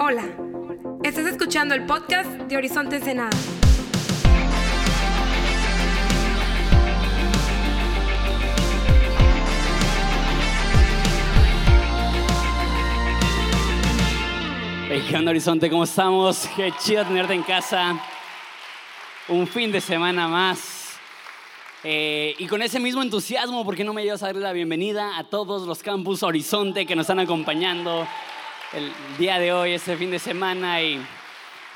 Hola, estás escuchando el podcast de Horizonte Ensenada. Hey, ¿qué onda, Horizonte? ¿Cómo estamos? Qué chido tenerte en casa. Un fin de semana más. Eh, y con ese mismo entusiasmo, ¿por qué no me llevas a darle la bienvenida a todos los campus Horizonte que nos están acompañando el día de hoy, este fin de semana? Y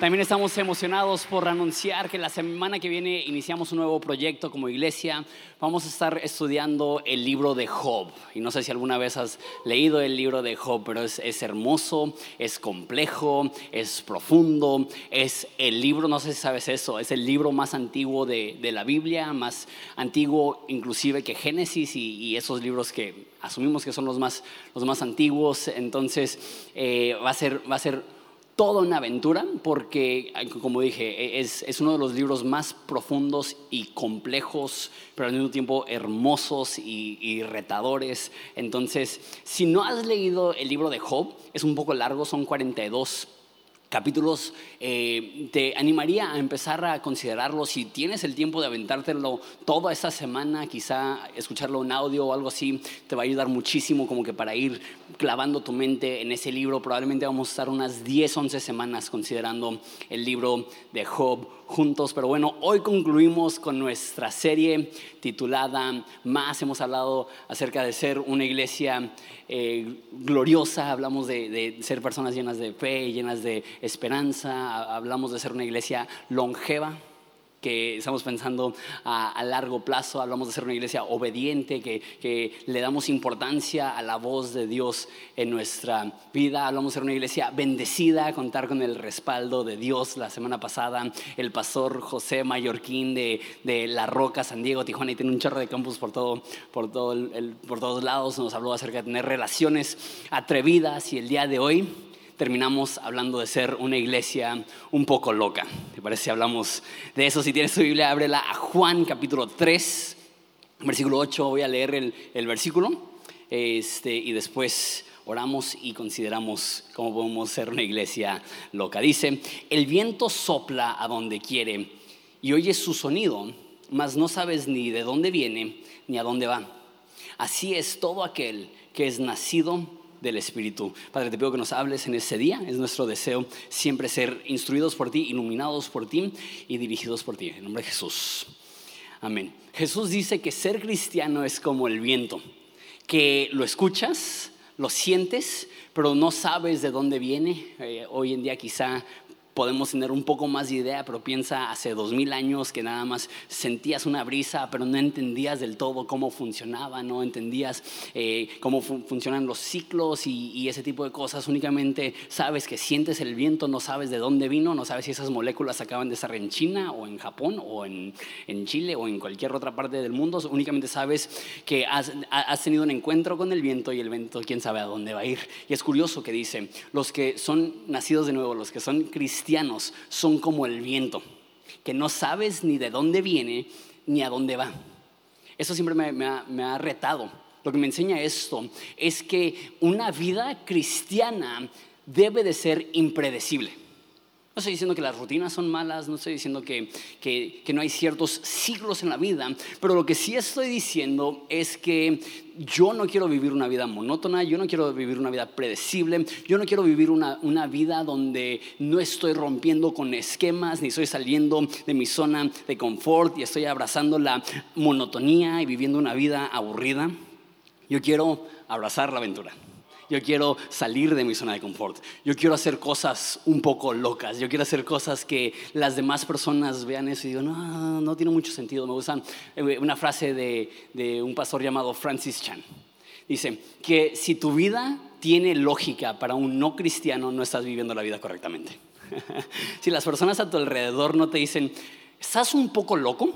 también estamos emocionados por anunciar que la semana que viene iniciamos un nuevo proyecto como iglesia. Vamos a estar estudiando el libro de Job. Y no sé si alguna vez has leído el libro de Job, pero es, hermoso, es complejo, es profundo. Es el libro, no sé si sabes eso, es el libro más antiguo de, de la Biblia, más antiguo inclusive que Génesis y, y esos libros que asumimos que son los más, los más antiguos. Entonces eh, va, a ser, va a ser toda una aventura porque, como dije, es, es, uno de los libros más profundos y complejos, pero al mismo tiempo hermosos y, y, retadores. Entonces, si no has leído el libro de Job, es un poco largo, son 42 capítulos, eh, te animaría a empezar a considerarlo. Si tienes el tiempo de aventártelo toda esta semana, quizá escucharlo en audio o algo así, te va a ayudar muchísimo como que para ir clavando tu mente en ese libro. Probablemente vamos a estar unas 10, 11 semanas considerando el libro de Job juntos. Pero bueno, hoy concluimos con nuestra serie titulada Más. Hemos hablado acerca de ser una iglesia eh, gloriosa, hablamos de, de, ser personas llenas de fe, llenas de esperanza, hablamos de ser una iglesia longeva que estamos pensando a, a, largo plazo, hablamos de ser una iglesia obediente, que, que, le damos importancia a la voz de Dios en nuestra vida, hablamos de ser una iglesia bendecida, contar con el respaldo de Dios. La semana pasada el pastor José Mallorquín de, de La Roca, San Diego, Tijuana, y tiene un chorro de campus por, todo, por, todo el, por todos lados, nos habló acerca de tener relaciones atrevidas y el día de hoy terminamos hablando de ser una iglesia un poco loca. ¿Te parece hablamos de eso? Si tienes tu Biblia, ábrela a Juan capítulo 3, versículo 8. Voy a leer el, el versículo este, y después oramos y consideramos cómo podemos ser una iglesia loca. Dice, el viento sopla a donde quiere y oyes su sonido, mas no sabes ni de dónde viene ni a dónde va. Así es todo aquel que es nacido del Espíritu. Padre, te pido que nos hables en ese día. Es nuestro deseo siempre ser instruidos por ti, iluminados por ti y dirigidos por ti. En nombre de Jesús. Amén. Jesús dice que ser cristiano es como el viento, que lo escuchas, lo sientes, pero no sabes de dónde viene. Eh, hoy en día quizá podemos tener un poco más de idea, pero piensa hace dos mil años que nada más sentías una brisa, pero no entendías del todo cómo funcionaba, no entendías eh, cómo fu funcionan los ciclos y, y, ese tipo de cosas. Únicamente sabes que sientes el viento, no sabes de dónde vino, no sabes si esas moléculas acaban de estar en China o en Japón o en, en Chile o en cualquier otra parte del mundo. Únicamente sabes que has, has tenido un encuentro con el viento y el viento quién sabe a dónde va a ir. Y es curioso que dice, los que son nacidos de nuevo, los que son cristianos, cristianos son como el viento, que no sabes ni de dónde viene ni a dónde va. Eso siempre me, ha, me ha retado. Lo que me enseña esto es que una vida cristiana debe de ser impredecible. No estoy diciendo que las rutinas son malas, no estoy diciendo que, que, no hay ciertos ciclos en la vida, pero lo que sí estoy diciendo es que yo no quiero vivir una vida monótona, yo no quiero vivir una vida predecible, yo no quiero vivir una, una vida donde no estoy rompiendo con esquemas, ni estoy saliendo de mi zona de confort y estoy abrazando la monotonía y viviendo una vida aburrida. Yo quiero abrazar la aventura. Yo quiero salir de mi zona de confort. Yo quiero hacer cosas un poco locas. Yo quiero hacer cosas que las demás personas vean eso y digan, no, no tiene mucho sentido. Me gusta una frase de, de un pastor llamado Francis Chan. Dice que si tu vida tiene lógica para un no cristiano, no estás viviendo la vida correctamente. si las personas a tu alrededor no te dicen, ¿estás un poco loco?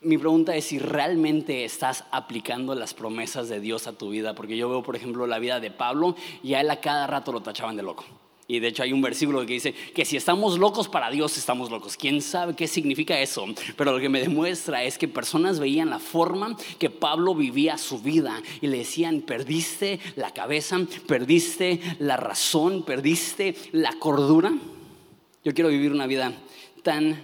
Mi pregunta es si realmente estás aplicando las promesas de Dios a tu vida, porque yo veo, por ejemplo, la vida de Pablo y a él a cada rato lo tachaban de loco. Y de hecho hay un versículo que dice que si estamos locos para Dios, estamos locos. ¿Quién sabe qué significa eso? Pero lo que me demuestra es que personas veían la forma que Pablo vivía su vida y le decían, perdiste la cabeza, perdiste la razón, perdiste la cordura. Yo quiero vivir una vida tan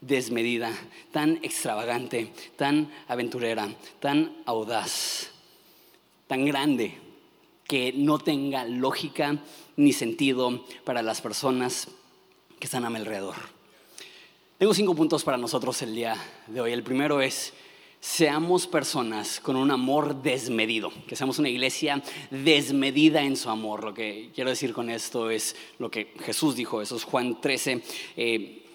desmedida, tan extravagante, tan aventurera, tan audaz, tan grande, que no tenga lógica ni sentido para las personas que están a mi alrededor. Tengo cinco puntos para nosotros el día de hoy. El primero es, seamos personas con un amor desmedido, que seamos una iglesia desmedida en su amor. Lo que quiero decir con esto es lo que Jesús dijo, eso es Juan 13,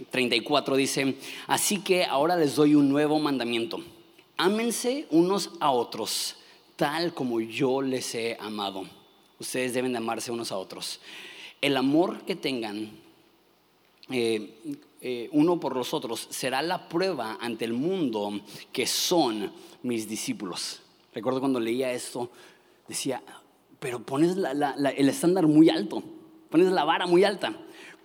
34, eh, dice, así que ahora les doy un nuevo mandamiento, ámense unos a otros, tal como yo les he amado Ustedes deben de amarse unos a otros. El amor que tengan eh, eh, uno por los otros será la prueba ante el mundo que son mis discípulos. Recuerdo cuando leía esto, decía, pero pones el estándar muy alto, pones la vara muy alta.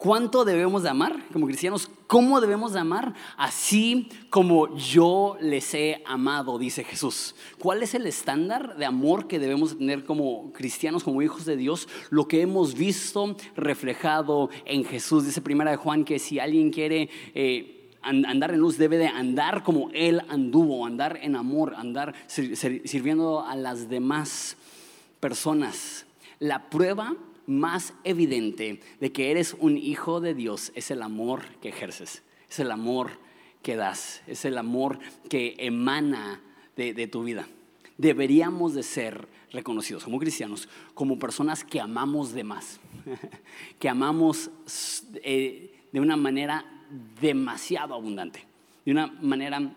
¿Cuánto debemos de amar como cristianos? ¿Cómo debemos de amar? Así como yo les he amado, dice Jesús. ¿Cuál es el estándar de amor que debemos tener como cristianos, como hijos de Dios? Lo que hemos visto reflejado en Jesús. Dice primera de Juan que si alguien quiere... Eh, andar en luz debe de andar como Él anduvo, andar en amor, andar sirviendo a las demás personas. La prueba más evidente de que eres un hijo de Dios es el amor que ejerces, es el amor que das, es el amor que emana de, tu vida. Deberíamos de ser reconocidos como cristianos, como personas que amamos de más, que amamos eh, de una manera demasiado abundante, de una manera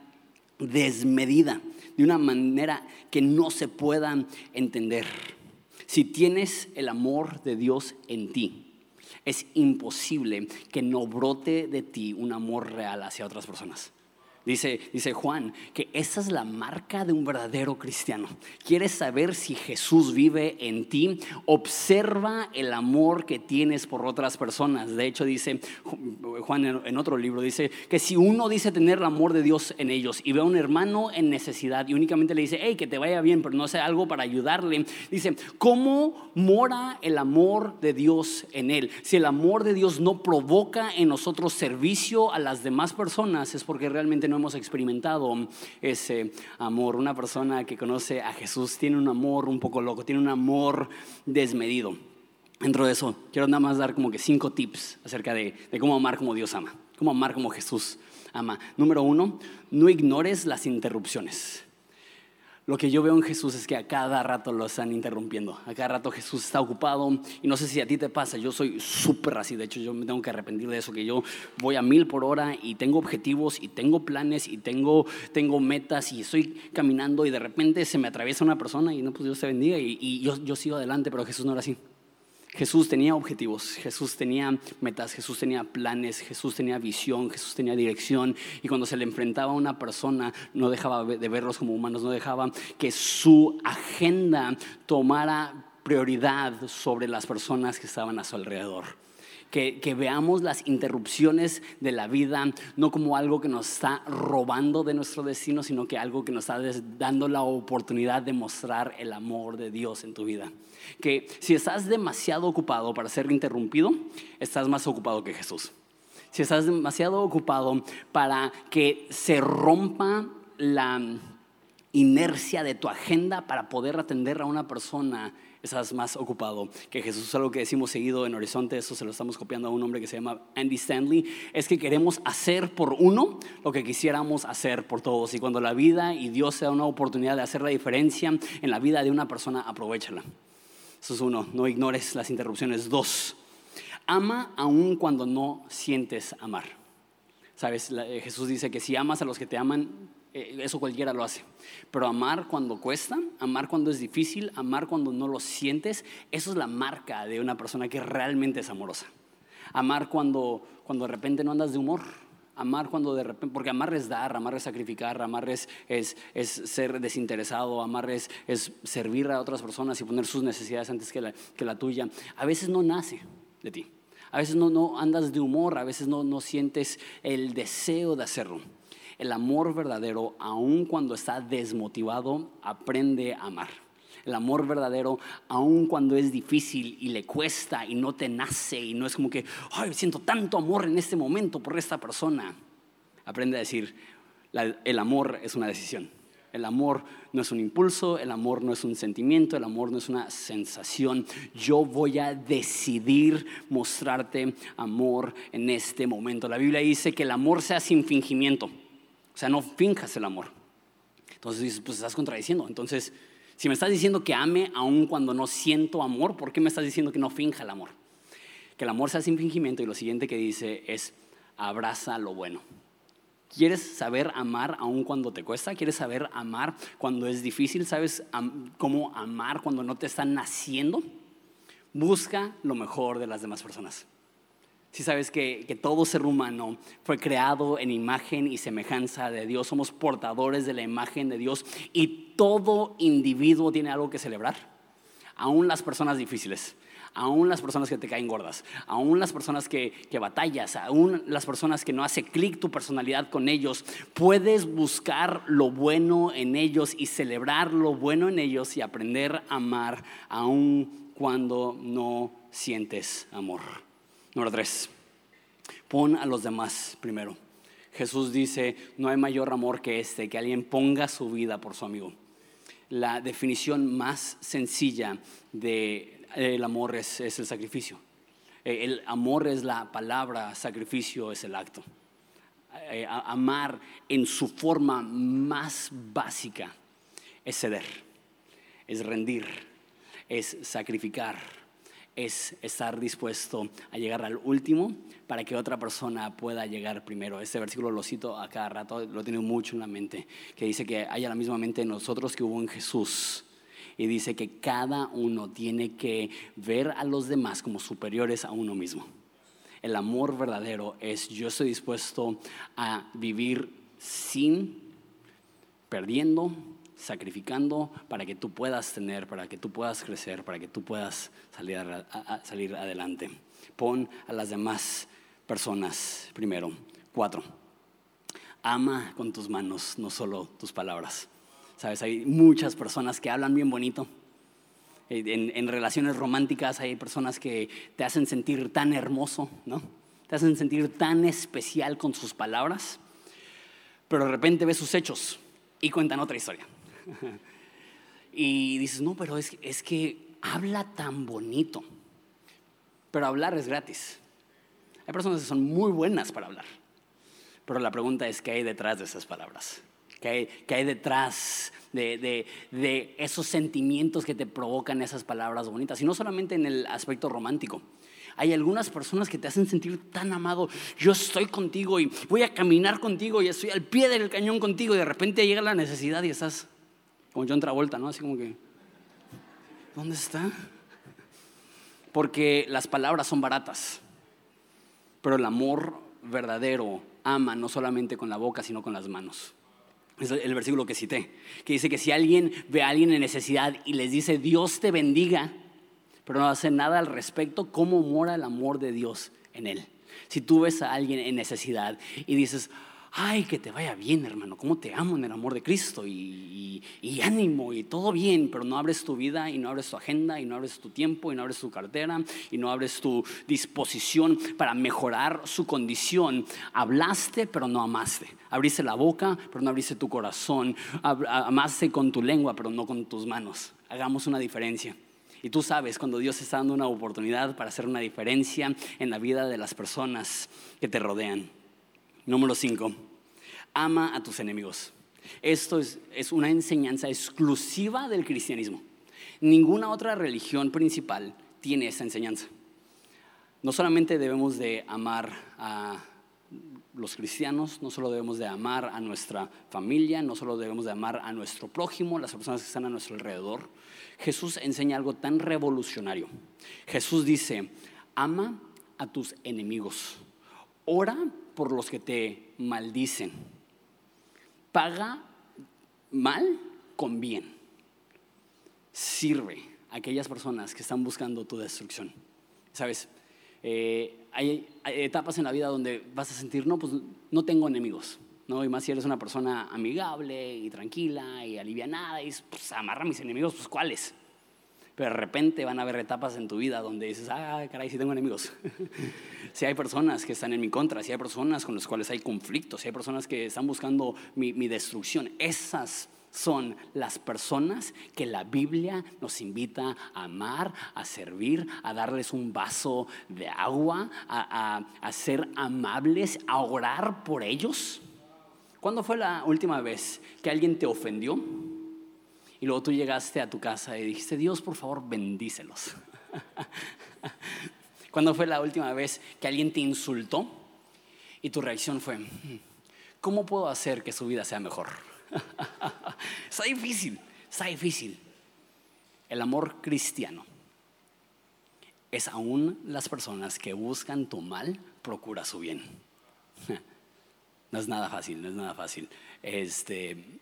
desmedida, de una manera que no se pueda entender. Si tienes el amor de Dios en ti, es imposible que no brote de ti un amor real hacia otras personas. Dice, dice Juan que esa es la marca de un verdadero cristiano. ¿Quieres saber si Jesús vive en ti? Observa el amor que tienes por otras personas. De hecho, dice Juan en otro libro, dice que si uno dice tener el amor de Dios en ellos y ve a un hermano en necesidad y únicamente le dice, hey, que te vaya bien, pero no hace algo para ayudarle, dice, ¿cómo mora el amor de Dios en él? Si el amor de Dios no provoca en nosotros servicio a las demás personas, es porque realmente no hemos experimentado ese amor. Una persona que conoce a Jesús tiene un amor un poco loco, tiene un amor desmedido. Dentro de eso, quiero nada más dar como que cinco tips acerca de, de cómo amar como Dios ama, cómo amar como Jesús ama. Número uno, no ignores las interrupciones. Lo que yo veo en Jesús es que a cada rato lo están interrumpiendo. A cada rato Jesús está ocupado. Y no sé si a ti te pasa, yo soy súper así. De hecho, yo me tengo que arrepentir de eso, que yo voy a mil por hora y tengo objetivos y tengo planes y tengo, tengo metas y estoy caminando y de repente se me atraviesa una persona y no, pues Dios te bendiga y, yo, yo sigo adelante, pero Jesús no era así. Jesús tenía objetivos, Jesús tenía metas, Jesús tenía planes, Jesús tenía visión, Jesús tenía dirección. Y cuando se le enfrentaba a una persona, no dejaba de verlos como humanos, no dejaba que su agenda tomara prioridad sobre las personas que estaban a su alrededor. Que, veamos las interrupciones de la vida no como algo que nos está robando de nuestro destino, sino que algo que nos está dando la oportunidad de mostrar el amor de Dios en tu vida que si estás demasiado ocupado para ser interrumpido, estás más ocupado que Jesús. Si estás demasiado ocupado para que se rompa la inercia de tu agenda para poder atender a una persona, estás más ocupado que Jesús. Es algo que decimos seguido en Horizonte, eso se lo estamos copiando a un hombre que se llama Andy Stanley, es que queremos hacer por uno lo que quisiéramos hacer por todos. Y cuando la vida y Dios te da una oportunidad de hacer la diferencia en la vida de una persona, aprovechala. Eso es uno, no ignores las interrupciones. Dos, ama aún cuando no sientes amar. Sabes, eh, Jesús dice que si amas a los que te aman, eh, eso cualquiera lo hace. Pero amar cuando cuesta, amar cuando es difícil, amar cuando no lo sientes, eso es la marca de una persona que realmente es amorosa. Amar cuando, cuando de repente no andas de humor, Amar cuando de repente, porque amar es dar, amar es sacrificar, amar es, es, ser desinteresado, amar es, servir a otras personas y poner sus necesidades antes que la, que la tuya. A veces no nace de ti. A veces no, no andas de humor, a veces no, no sientes el deseo de hacerlo. El amor verdadero, aun cuando está desmotivado, aprende a amar. El amor verdadero, aun cuando es difícil y le cuesta y no te nace y no es como que, ay, siento tanto amor en este momento por esta persona. Aprende a decir, el amor es una decisión. El amor no es un impulso, el amor no es un sentimiento, el amor no es una sensación. Yo voy a decidir mostrarte amor en este momento. La Biblia dice que el amor sea sin fingimiento. O sea, no finjas el amor. Entonces dices, pues estás contradiciendo. Entonces, si me estás diciendo que ame aun cuando no siento amor, ¿por qué me estás diciendo que no finja el amor? Que el amor sea sin fingimiento y lo siguiente que dice es, abraza lo bueno. ¿Quieres saber amar aun cuando te cuesta? ¿Quieres saber amar cuando es difícil? ¿Sabes cómo amar cuando no te están naciendo? Busca lo mejor de las demás personas. Si sabes que, que, todo ser humano fue creado en imagen y semejanza de Dios, somos portadores de la imagen de Dios y todo individuo tiene algo que celebrar, aún las personas difíciles aún las personas que te caen gordas, aún las personas que, que batallas, aún las personas que no hace clic tu personalidad con ellos, puedes buscar lo bueno en ellos y celebrar lo bueno en ellos y aprender a amar aún cuando no sientes amor. Número tres, pon a los demás primero. Jesús dice, no hay mayor amor que este, que alguien ponga su vida por su amigo. La definición más sencilla de el amor es, el sacrificio. Eh, el amor es la palabra, sacrificio es el acto. Eh, amar en su forma más básica es ceder, es rendir, es sacrificar, es estar dispuesto a llegar al último para que otra persona pueda llegar primero. Este versículo lo cito a cada rato, lo tengo mucho en la mente, que dice que haya la misma mente en nosotros que hubo en Jesús y dice que cada uno tiene que ver a los demás como superiores a uno mismo. El amor verdadero es yo estoy dispuesto a vivir sin, perdiendo, sacrificando para que tú puedas tener, para que tú puedas crecer, para que tú puedas salir, salir adelante. Pon a las demás personas primero. Cuatro, ama con tus manos, no solo tus palabras. Sabes, hay muchas personas que hablan bien bonito. En, en, relaciones románticas hay personas que te hacen sentir tan hermoso, ¿no? Te hacen sentir tan especial con sus palabras, pero de repente ves sus hechos y cuentan otra historia. y dices, no, pero es, es que habla tan bonito, pero hablar es gratis. Hay personas que son muy buenas para hablar, pero la pregunta es, ¿qué hay detrás de esas palabras? que hay, detrás de, esos sentimientos que te provocan esas palabras bonitas. Y no solamente en el aspecto romántico. Hay algunas personas que te hacen sentir tan amado. Yo estoy contigo y voy a caminar contigo y estoy al pie del cañón contigo y de repente llega la necesidad y estás como John Travolta, ¿no? Así como que, ¿dónde está? Porque las palabras son baratas, pero el amor verdadero ama no solamente con la boca, sino con las manos. Es el versículo que cité, que dice que si alguien ve a alguien en necesidad y les dice Dios te bendiga, pero no hace nada al respecto, ¿cómo mora el amor de Dios en él? Si tú ves a alguien en necesidad y dices, ay, que te vaya bien, hermano, cómo te amo en el amor de Cristo y, ánimo y todo bien, pero no abres tu vida y no abres tu agenda y no abres tu tiempo y no abres tu cartera y no abres tu disposición para mejorar su condición. Hablaste, pero no amaste. Abriste la boca, pero no abriste tu corazón. Amaste con tu lengua, pero no con tus manos. Hagamos una diferencia. Y tú sabes cuando Dios está dando una oportunidad para hacer una diferencia en la vida de las personas que te rodean. Número 5. Ama a tus enemigos. Esto es, es una enseñanza exclusiva del cristianismo. Ninguna otra religión principal tiene esa enseñanza. No solamente debemos de amar a los cristianos, no solo debemos de amar a nuestra familia, no solo debemos de amar a nuestro prójimo, las personas que están a nuestro alrededor. Jesús enseña algo tan revolucionario. Jesús dice, ama a tus enemigos. Ora por los que te maldicen. Paga mal con bien. Sirve a aquellas personas que están buscando tu destrucción. Sabes, Eh, hay, etapas en la vida donde vas a sentir, no, pues no tengo enemigos. ¿no? Y más si eres una persona amigable y tranquila y alivianada y pues amarra a mis enemigos, pues ¿cuáles? Pero de repente van a haber etapas en tu vida donde dices, ah, caray, sí tengo enemigos. si hay personas que están en mi contra, si hay personas con las cuales hay conflictos, si hay personas que están buscando mi, destrucción, esas son las personas que la Biblia nos invita a amar, a servir, a darles un vaso de agua, a, a, ser amables, a orar por ellos. ¿Cuándo fue la última vez que alguien te ofendió? Y luego tú llegaste a tu casa y dijiste, Dios, por favor, bendícelos. ¿Cuándo fue la última vez que alguien te insultó? Y tu reacción fue, hmm, ¿cómo puedo hacer que su vida sea mejor? está difícil, está difícil. El amor cristiano es aún las personas que buscan tu mal, procura su bien. No es nada fácil, no es nada fácil. Este,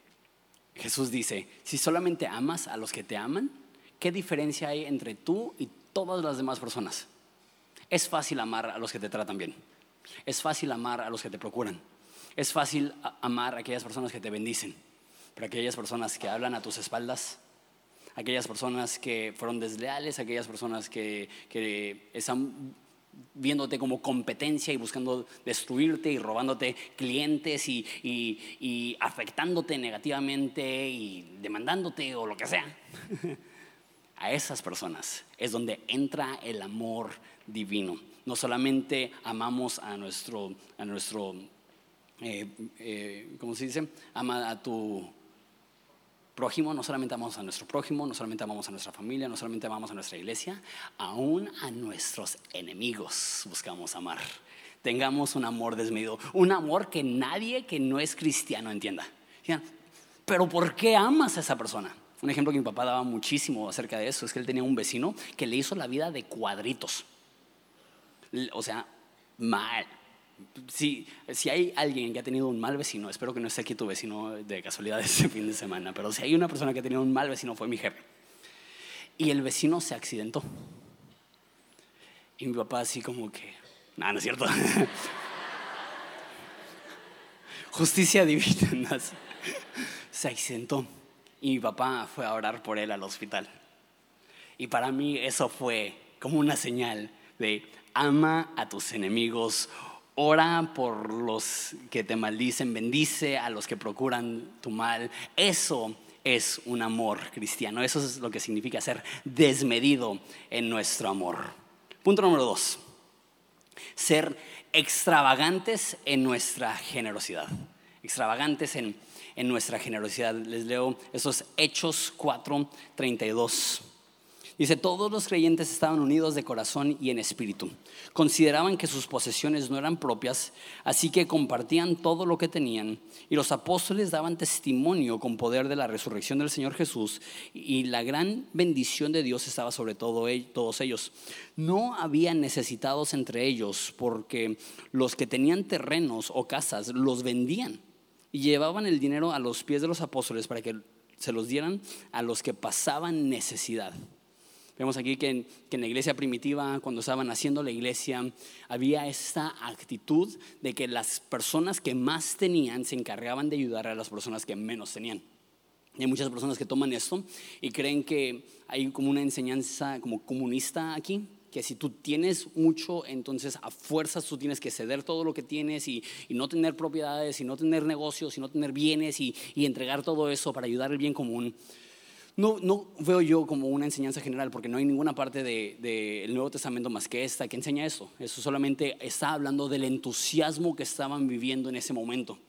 Jesús dice, si solamente amas a los que te aman, ¿qué diferencia hay entre tú y todas las demás personas? Es fácil amar a los que te tratan bien. Es fácil amar a los que te procuran. Es fácil amar a aquellas personas que te bendicen, pero aquellas personas que hablan a tus espaldas, aquellas personas que fueron desleales, aquellas personas que, están viéndote como competencia y buscando destruirte y robándote clientes y, y, afectándote negativamente y demandándote o lo que sea. A esas personas es donde entra el amor divino. No solamente amamos a nuestro, a nuestro eh, eh, ¿cómo se dice? Ama a tu prójimo, no solamente amamos a nuestro prójimo, no solamente amamos a nuestra familia, no solamente amamos a nuestra iglesia, aún a nuestros enemigos buscamos amar. Tengamos un amor desmedido, un amor que nadie que no es cristiano entienda. Pero ¿por qué amas a esa persona? Un ejemplo que mi papá daba muchísimo acerca de eso es que él tenía un vecino que le hizo la vida de cuadritos. O sea, mal, si, si hay alguien que ha tenido un mal vecino, espero que no esté aquí tu vecino de casualidad ese fin de semana, pero si hay una persona que ha tenido un mal vecino fue mi jefe. Y el vecino se accidentó. Y mi papá así como que, nada, no es cierto. Justicia divina. Se accidentó. Y mi papá fue a orar por él al hospital. Y para mí eso fue como una señal de ama a tus enemigos, Ora por los que te maldicen, bendice a los que procuran tu mal. Eso es un amor cristiano. Eso es lo que significa ser desmedido en nuestro amor. Punto número dos. Ser extravagantes en nuestra generosidad. Extravagantes en, en nuestra generosidad. Les leo esos Hechos 4, 32. Dice, todos los creyentes estaban unidos de corazón y en espíritu. Consideraban que sus posesiones no eran propias, así que compartían todo lo que tenían. Y los apóstoles daban testimonio con poder de la resurrección del Señor Jesús. Y la gran bendición de Dios estaba sobre todo, todos ellos. No había necesitados entre ellos, porque los que tenían terrenos o casas los vendían y llevaban el dinero a los pies de los apóstoles para que se los dieran a los que pasaban necesidad. Vemos aquí que en, la iglesia primitiva, cuando estaban haciendo la iglesia, había esta actitud de que las personas que más tenían se encargaban de ayudar a las personas que menos tenían. Y hay muchas personas que toman esto y creen que hay como una enseñanza como comunista aquí, que si tú tienes mucho, entonces a fuerzas tú tienes que ceder todo lo que tienes y, no tener propiedades, y no tener negocios, y no tener bienes y, y entregar todo eso para ayudar al bien común no, veo yo como una enseñanza general, porque no hay ninguna parte del Nuevo Testamento más que esta que enseña eso. Eso solamente está hablando del entusiasmo que estaban viviendo en ese momento,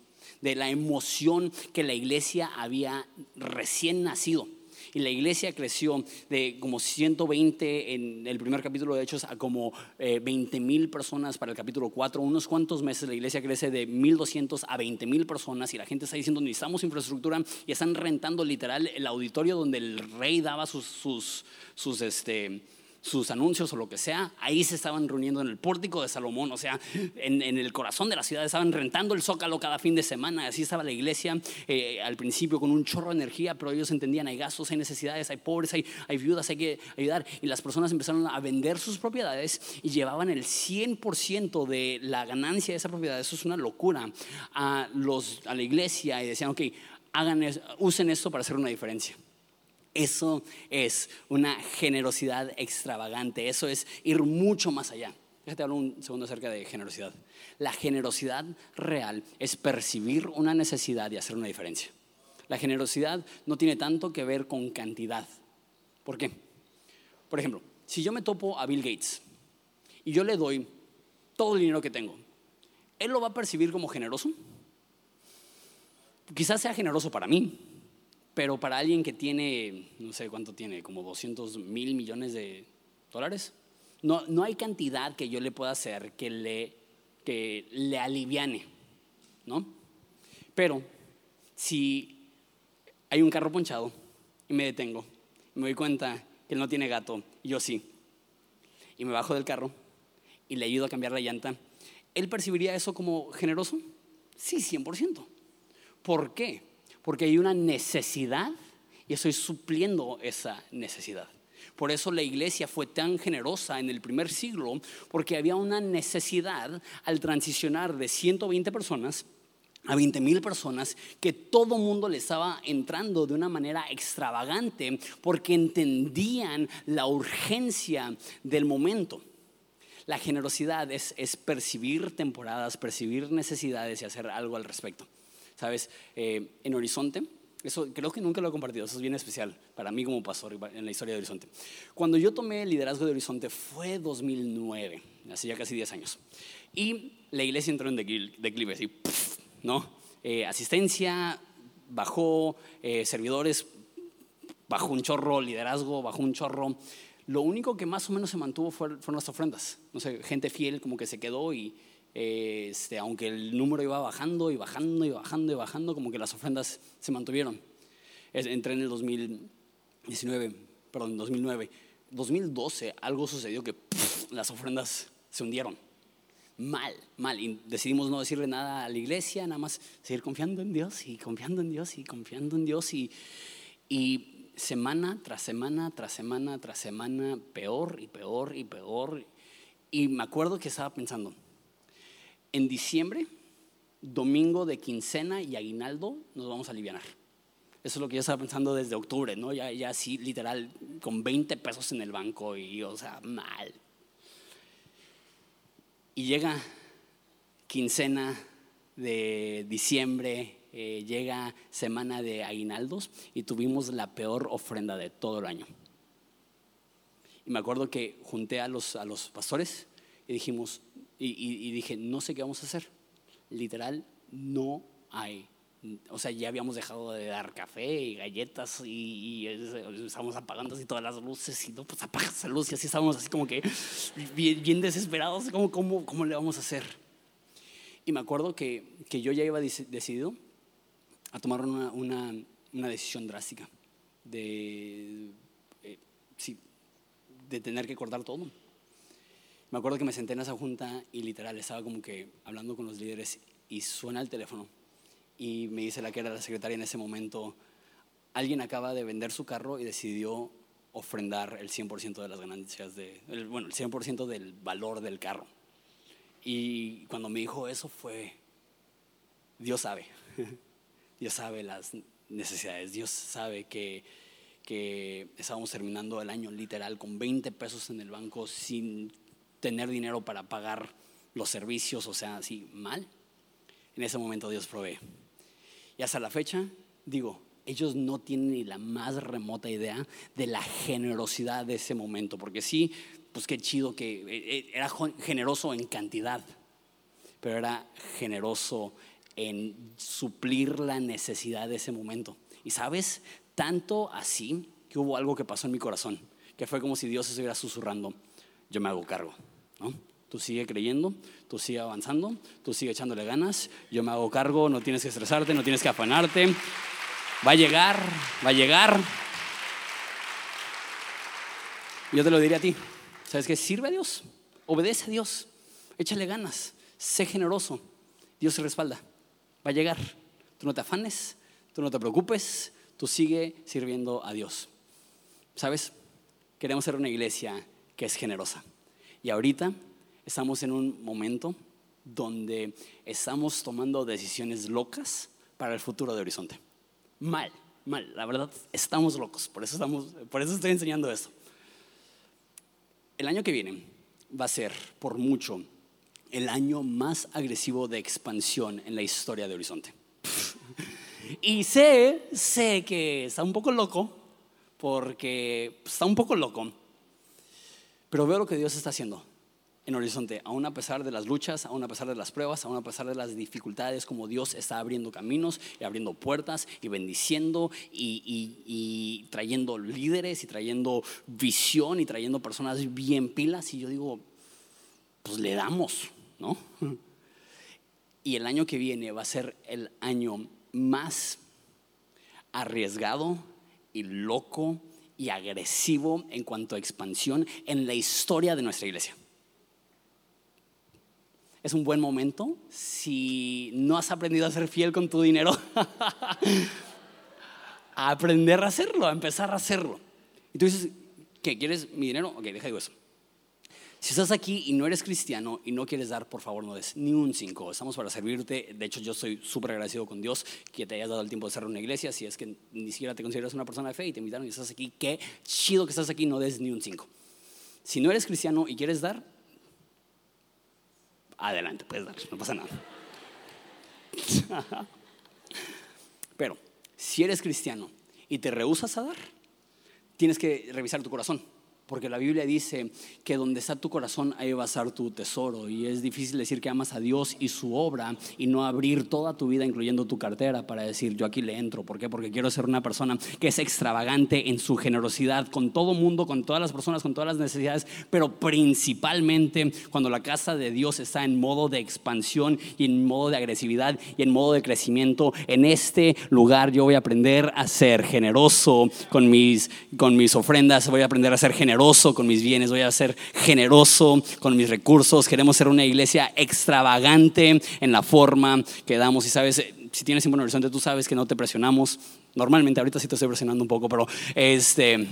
de la emoción que la iglesia había recién nacido. Y la iglesia creció de como 120 en el primer capítulo de Hechos a como 20 eh, mil personas para el capítulo 4. Unos cuantos meses la iglesia crece de 1200 a 20 mil personas y la gente está diciendo necesitamos infraestructura y están rentando literal el auditorio donde el rey daba sus, sus, sus este, sus anuncios o lo que sea, ahí se estaban reuniendo en el pórtico de Salomón, o sea, en, el corazón de la ciudad, estaban rentando el zócalo cada fin de semana, así estaba la iglesia eh, al principio con un chorro de energía, pero ellos entendían, hay gastos, hay necesidades, hay pobres, hay, viudas, hay que ayudar, y las personas empezaron a vender sus propiedades y llevaban el 100% de la ganancia de esa propiedad, eso es una locura, a, los, a la iglesia y decían, ok, hagan, usen esto para hacer una diferencia. Eso es una generosidad extravagante, eso es ir mucho más allá. Déjate hablar un segundo acerca de generosidad. La generosidad real es percibir una necesidad y hacer una diferencia. La generosidad no tiene tanto que ver con cantidad. ¿Por qué? Por ejemplo, si yo me topo a Bill Gates y yo le doy todo el dinero que tengo, ¿él lo va a percibir como generoso? Quizás sea generoso para mí, pero para alguien que tiene, no sé cuánto tiene, como 200 mil millones de dólares, no, no hay cantidad que yo le pueda hacer que le, que le aliviane, ¿no? Pero si hay un carro ponchado y me detengo, y me doy cuenta que él no tiene gato, yo sí, y me bajo del carro y le ayudo a cambiar la llanta, ¿él percibiría eso como generoso? Sí, 100%. ¿Por qué? Porque hay una necesidad y estoy supliendo esa necesidad. Por eso la iglesia fue tan generosa en el primer siglo, porque había una necesidad al transicionar de 120 personas a 20 mil personas que todo mundo le estaba entrando de una manera extravagante porque entendían la urgencia del momento. La generosidad es, es percibir temporadas, percibir necesidades y hacer algo al respecto. Sabes, eh, en Horizonte, eso creo que nunca lo he compartido, eso es bien especial para mí como pastor en la historia de Horizonte. Cuando yo tomé el liderazgo de Horizonte fue 2009, hace ya casi 10 años. Y la iglesia entró en declive, así, ¿no? Eh, asistencia bajó, eh, servidores bajó un chorro, liderazgo bajó un chorro. Lo único que más o menos se mantuvo fueron las ofrendas. No sé, gente fiel como que se quedó y, este, aunque el número iba bajando y bajando y bajando y bajando, como que las ofrendas se mantuvieron. Entré en el 2019, perdón, 2009. 2012 algo sucedió que las ofrendas se hundieron. Mal, mal. Y decidimos no decirle nada a la iglesia, nada más seguir confiando en Dios y confiando en Dios y confiando en Dios. Y, y semana tras semana, tras semana, tras semana, peor y peor y peor. Y me acuerdo que estaba pensando, en diciembre, domingo de quincena y aguinaldo, nos vamos a aliviar. Eso es lo que yo estaba pensando desde octubre, ¿no? Ya, ya así, literal, con 20 pesos en el banco y, o sea, mal. Y llega quincena de diciembre, eh, llega semana de aguinaldos y tuvimos la peor ofrenda de todo el año. Y me acuerdo que junté a los, a los pastores y dijimos, y, dije, no sé qué vamos a hacer. Literal, no hay o sea, ya habíamos dejado de dar café y galletas y, estábamos apagando así todas las luces y no, pues apaga esa luz y así estábamos así como que bien, desesperados, como, ¿cómo, ¿cómo le vamos a hacer? Y me acuerdo que, que yo ya iba decidido a tomar una, una, una decisión drástica de, eh, sí, de tener que cortar todo. Me acuerdo que me senté en esa junta y literal estaba como que hablando con los líderes y suena el teléfono y me dice la que era la secretaria en ese momento, alguien acaba de vender su carro y decidió ofrendar el 100% de las ganancias, de, bueno, el 100% del valor del carro. Y cuando me dijo eso fue, Dios sabe, Dios sabe las necesidades, Dios sabe que, que estábamos terminando el año literal con 20 pesos en el banco sin tener dinero para pagar los servicios, o sea, así mal. En ese momento Dios provee. Y hasta la fecha, digo, ellos no tienen ni la más remota idea de la generosidad de ese momento, porque sí, pues qué chido que eh, eh, era generoso en cantidad, pero era generoso en suplir la necesidad de ese momento. Y sabes, tanto así que hubo algo que pasó en mi corazón, que fue como si Dios estuviera susurrando, yo me hago cargo. Tú sigue creyendo, tú sigue avanzando, tú sigue echándole ganas, yo me hago cargo, no tienes que estresarte, no tienes que afanarte. Va a llegar, va a llegar. Yo te lo diría a ti. ¿Sabes qué? Sirve a Dios, obedece a Dios, échale ganas, sé generoso. Dios se respalda, va a llegar. Tú no te afanes, tú no te preocupes, tú sigue sirviendo a Dios. ¿Sabes? Queremos ser una iglesia que es generosa. Y ahorita estamos en un momento donde estamos tomando decisiones locas para el futuro de Horizonte. Mal, mal, la verdad, estamos locos, por eso, estamos, por eso estoy enseñando esto. El año que viene va a ser, por mucho, el año más agresivo de expansión en la historia de Horizonte. y sé, sé que está un poco loco, porque está un poco loco, pero veo lo que Dios está haciendo en Horizonte, aún a pesar de las luchas, aún a pesar de las pruebas, aún a pesar de las dificultades, como Dios está abriendo caminos y abriendo puertas y bendiciendo y, trayendo líderes y trayendo visión y trayendo personas bien pilas. Y yo digo, pues le damos, ¿no? Y el año que viene va a ser el año más arriesgado y loco y agresivo en cuanto a expansión en la historia de nuestra iglesia es un buen momento. Si no has aprendido a ser fiel con tu dinero, a aprender a hacerlo, a empezar a hacerlo. Y tú dices, ¿qué? ¿Quieres mi dinero? Ok, deja de eso. Si estás aquí y no eres cristiano y no quieres dar, por favor no des ni un cinco. Estamos para servirte. De hecho, yo estoy súper agradecido con Dios que te hayas dado el tiempo de cerrar una iglesia. Si es que ni siquiera te consideras una persona de fe y te invitaron y estás aquí, qué chido que estás aquí, no des ni un cinco. Si no eres cristiano y quieres dar, adelante, puedes dar, no pasa nada. Pero si eres cristiano y te rehusas a dar, tienes que revisar tu corazón. Porque la Biblia dice que donde está tu corazón, ahí va a estar tu tesoro. Y es difícil decir que amas a Dios y su obra y no abrir toda tu vida, incluyendo tu cartera, para decir, yo aquí le entro. ¿Por qué? Porque quiero ser una persona que es extravagante en su generosidad con todo mundo, con todas las personas, con todas las necesidades, pero principalmente cuando la casa de Dios está en modo de expansión y en modo de agresividad y en modo de crecimiento. En este lugar yo voy a aprender a ser generoso con mis, con mis ofrendas, voy a aprender a ser con mis bienes, voy a ser generoso con mis recursos. Queremos ser una iglesia extravagante en la forma que damos. Y sabes, si tienes un buen horizonte, tú sabes que no te presionamos Normalmente, ahorita sí te estoy presionando un poco, pero este,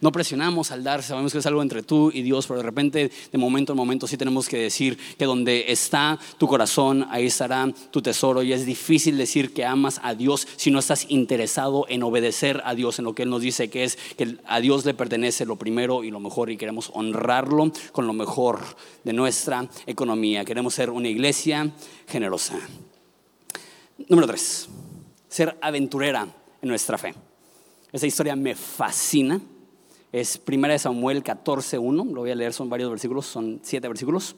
no presionamos al dar, sabemos que es algo entre tú y Dios, pero de repente, de momento en momento, sí tenemos que decir que donde está tu corazón, ahí estará tu tesoro. Y es difícil decir que amas a Dios si no estás interesado en obedecer a Dios, en lo que Él nos dice que es que a Dios le pertenece lo primero y lo mejor, y queremos honrarlo con lo mejor de nuestra economía. Queremos ser una iglesia generosa. Número tres, ser aventurera en nuestra fe. Esa historia me fascina. Es 1 Samuel 14.1, lo voy a leer, son varios versículos, son siete versículos.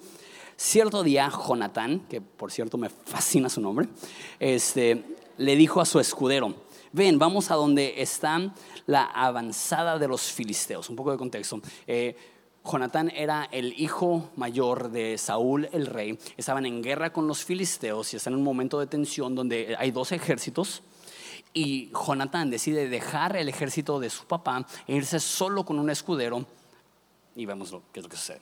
Cierto día, Jonatán, que por cierto me fascina su nombre, este, le dijo a su escudero, ven, vamos a donde está la avanzada de los filisteos. Un poco de contexto. Eh, Jonatán era el hijo mayor de Saúl el rey. Estaban en guerra con los filisteos y están en un momento de tensión donde hay dos ejércitos y Jonatán decide dejar el ejército de su papá e irse solo con un escudero. Y vemos lo, qué es lo que sucede.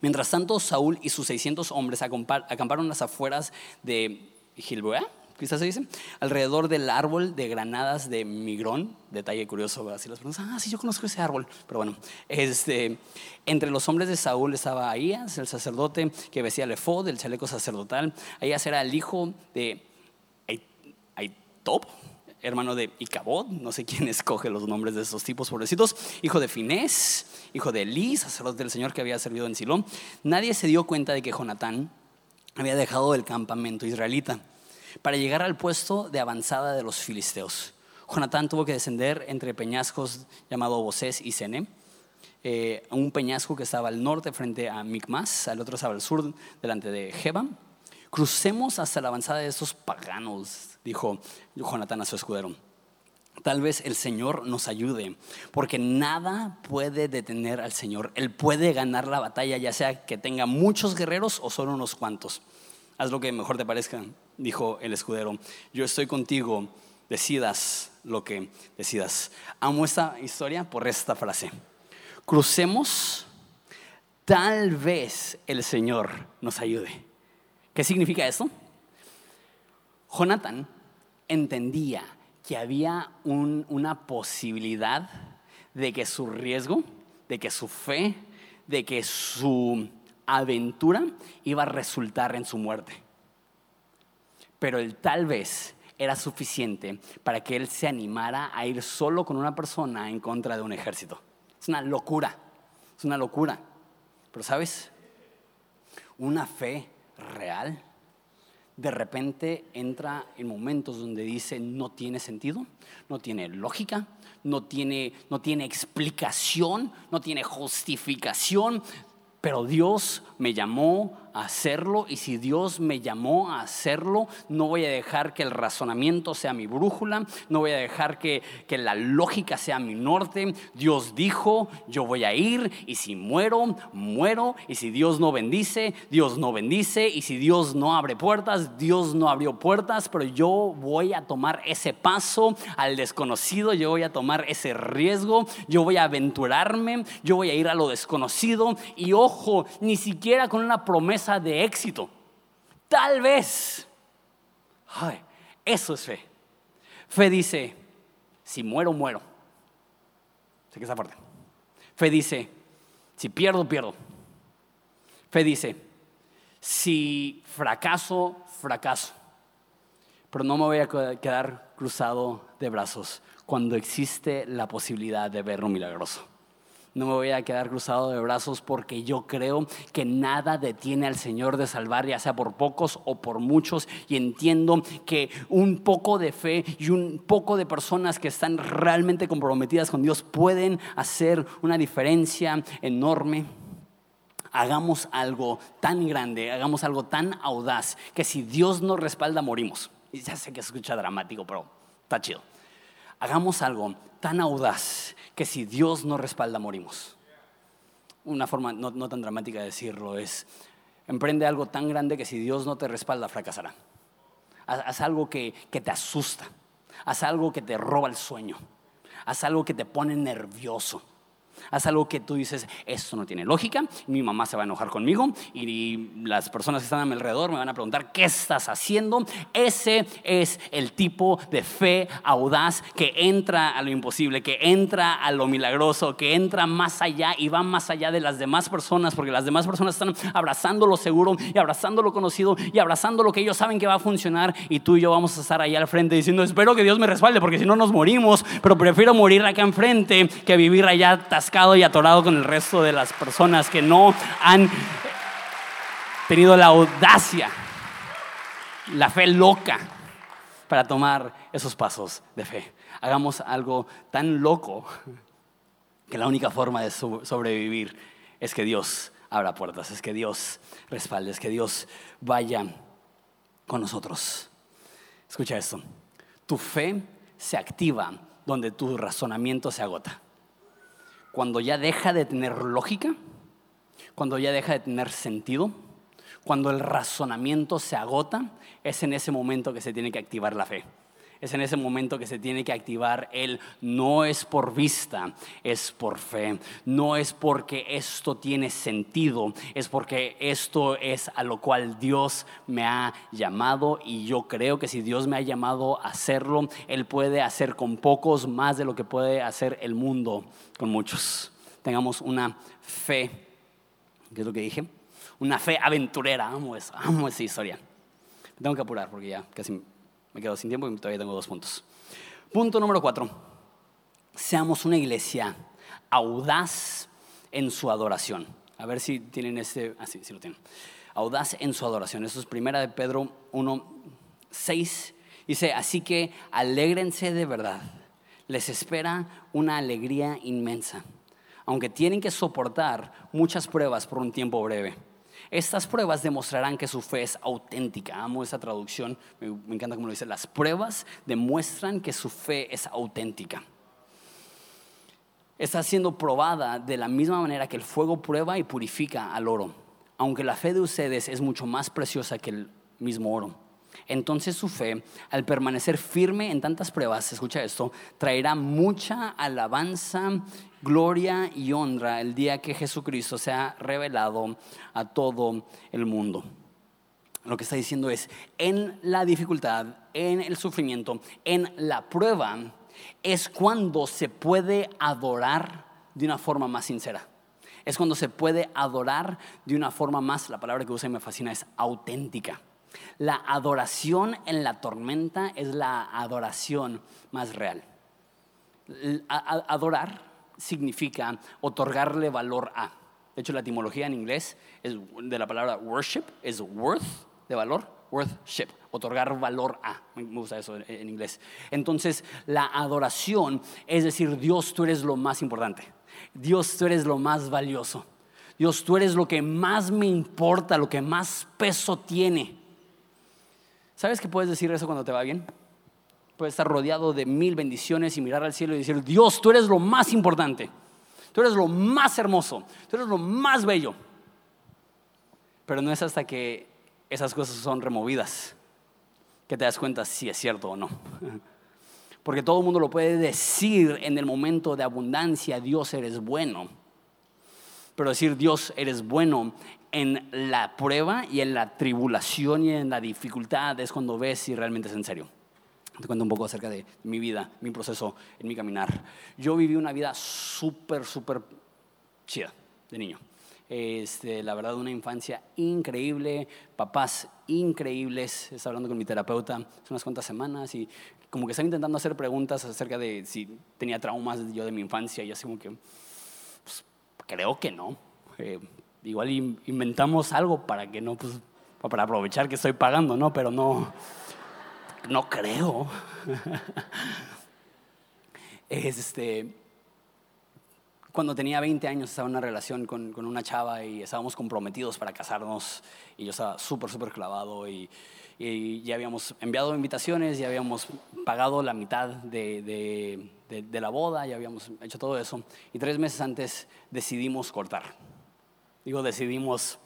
Mientras tanto, Saúl y sus 600 hombres acamparon las afueras de Gilboa, quizás se dice, alrededor del árbol de granadas de Migrón. Detalle curioso, así las personas, ah, sí, yo conozco ese árbol. Pero bueno, este, entre los hombres de Saúl estaba Ahías, el sacerdote que vestía el efod, el chaleco sacerdotal. Ahías era el hijo de Aitob, hermano de Icabod, no sé quién escoge los nombres de esos tipos pobrecitos, hijo de Finés, hijo de Elí, sacerdote del Señor que había servido en Silón. Nadie se dio cuenta de que Jonatán había dejado el campamento israelita para llegar al puesto de avanzada de los filisteos. Jonatán tuvo que descender entre peñascos llamado Bosés y Sene, eh, un peñasco que estaba al norte frente a Micmas, al otro estaba al sur delante de Jeba. Crucemos hasta la avanzada de estos paganos, dijo Jonatán a su escudero. Tal vez el Señor nos ayude, porque nada puede detener al Señor. Él puede ganar la batalla, ya sea que tenga muchos guerreros o solo unos cuantos. Haz lo que mejor te parezca, dijo el escudero. Yo estoy contigo, decidas lo que decidas. Amo esta historia por esta frase. Crucemos, tal vez el Señor nos ayude. ¿Qué significa esto? Jonathan entendía que había una posibilidad de que su riesgo, de que su fe, de que su aventura iba a resultar en su muerte. Pero el tal vez era suficiente para que él se animara a ir solo con una persona en contra de un ejército. Es una locura, es una locura. Pero sabes, una fe real de repente entra en momentos donde dice no tiene sentido, no tiene lógica, no tiene, no tiene explicación, no tiene justificación, pero Dios me llamó hacerlo y si Dios me llamó a hacerlo, no voy a dejar que el razonamiento sea mi brújula, no voy a dejar que, que la lógica sea mi norte. Dios dijo, yo voy a ir y si muero, muero. Y si Dios no bendice, Dios no bendice. Y si Dios no abre puertas, Dios no abrió puertas, pero yo voy a tomar ese paso al desconocido, yo voy a tomar ese riesgo, yo voy a aventurarme, yo voy a ir a lo desconocido. Y ojo, ni siquiera con una promesa de éxito. Tal vez. Eso es fe. Fe dice, si muero, muero. Sé que esa parte. Fe dice, si pierdo, pierdo. Fe dice, si fracaso, fracaso. Pero no me voy a quedar cruzado de brazos cuando existe la posibilidad de ver un milagroso. No me voy a quedar cruzado de brazos porque yo creo que nada detiene al Señor de salvar, ya sea por pocos o por muchos. Y entiendo que un poco de fe y un poco de personas que están realmente comprometidas con Dios pueden hacer una diferencia enorme. Hagamos algo tan grande, hagamos algo tan audaz, que si Dios nos respalda, morimos. Y ya sé que se escucha dramático, pero está chido. Hagamos algo tan audaz que si Dios no respalda, morimos. Una forma no, tan dramática de decirlo es, emprende algo tan grande que si Dios no te respalda, fracasará. Haz, algo que, que te asusta, haz algo que te roba el sueño, haz algo que te pone nervioso. Haz algo que tú dices, esto no tiene lógica, mi mamá se va a enojar conmigo y las personas que están a mi alrededor me van a preguntar, ¿qué estás haciendo? Ese es el tipo de fe audaz que entra a lo imposible, que entra a lo milagroso, que entra más allá y va más allá de las demás personas, porque las demás personas están abrazando lo seguro y abrazando lo conocido y abrazando lo que ellos saben que va a funcionar y tú y yo vamos a estar ahí al frente diciendo, espero que Dios me respalde, porque si no nos morimos, pero prefiero morir acá enfrente que vivir allá atascado y atorado con el resto de las personas que no han tenido la audacia, la fe loca para tomar esos pasos de fe. Hagamos algo tan loco que la única forma de sobrevivir es que Dios abra puertas, es que Dios respalde, es que Dios vaya con nosotros. Escucha esto, tu fe se activa donde tu razonamiento se agota cuando ya deja de tener lógica, cuando ya deja de tener sentido, cuando el razonamiento se agota, es en ese momento que se tiene que activar la fe. Es en ese momento que se tiene que activar el no es por vista, es por fe. No es porque esto tiene sentido, es porque esto es a lo cual Dios me ha llamado y yo creo que si Dios me ha llamado a hacerlo, Él puede hacer con pocos más de lo que puede hacer el mundo con muchos. Tengamos una fe, ¿qué es lo que dije? Una fe aventurera, amo eso, amo esa historia. tengo que apurar porque ya casi me quedo sin tiempo y todavía tengo dos puntos. Punto número cuatro. Seamos una iglesia audaz en su adoración. A ver si tienen ese. Ah, sí, sí lo tienen. Audaz en su adoración. Eso es primera de Pedro 1, 6. Dice: Así que alégrense de verdad. Les espera una alegría inmensa. Aunque tienen que soportar muchas pruebas por un tiempo breve. Estas pruebas demostrarán que su fe es auténtica. Amo esa traducción, me, encanta cómo lo dice. Las pruebas demuestran que su fe es auténtica. Está siendo probada de la misma manera que el fuego prueba y purifica al oro. Aunque la fe de ustedes es mucho más preciosa que el mismo oro. Entonces su fe, al permanecer firme en tantas pruebas, escucha esto, traerá mucha alabanza, gloria y honra el día que Jesucristo sea revelado a todo el mundo. Lo que está diciendo es, en la dificultad, en el sufrimiento, en la prueba, es cuando se puede adorar de una forma más sincera. Es cuando se puede adorar de una forma más, la palabra que usa y me fascina es auténtica. La adoración en la tormenta es la adoración más real. Adorar significa otorgarle valor a. De hecho, la etimología en inglés es de la palabra worship es worth, de valor, worthship, otorgar valor a. Me gusta eso en inglés. Entonces, la adoración es decir, Dios, tú eres lo más importante. Dios, tú eres lo más valioso. Dios, tú eres lo que más me importa, lo que más peso tiene. ¿Sabes que puedes decir eso cuando te va bien? Puedes estar rodeado de mil bendiciones y mirar al cielo y decir, Dios, tú eres lo más importante. Tú eres lo más hermoso. Tú eres lo más bello. Pero no es hasta que esas cosas son removidas que te das cuenta si es cierto o no. Porque todo el mundo lo puede decir en el momento de abundancia, Dios eres bueno. Pero decir Dios eres bueno en la prueba y en la tribulación y en la dificultad es cuando ves si realmente es en serio. Te cuento un poco acerca de mi vida, mi proceso en mi caminar. Yo viví una vida súper, súper chida de niño. Este, la verdad, una infancia increíble, papás increíbles. Estaba hablando con mi terapeuta hace unas cuantas semanas y como que estaba intentando hacer preguntas acerca de si tenía traumas yo de mi infancia y así como que, creo que no. Eh, igual inventamos algo para que no, pues, para aprovechar que estoy pagando, ¿no? Pero no, no creo. este, cuando tenía 20 años estaba en una relación con, con, una chava y estábamos comprometidos para casarnos y yo estaba súper, súper clavado y, y, ya habíamos enviado invitaciones, ya habíamos pagado la mitad de, de, la boda, ya habíamos hecho todo eso y tres meses antes decidimos cortar. Digo, decidimos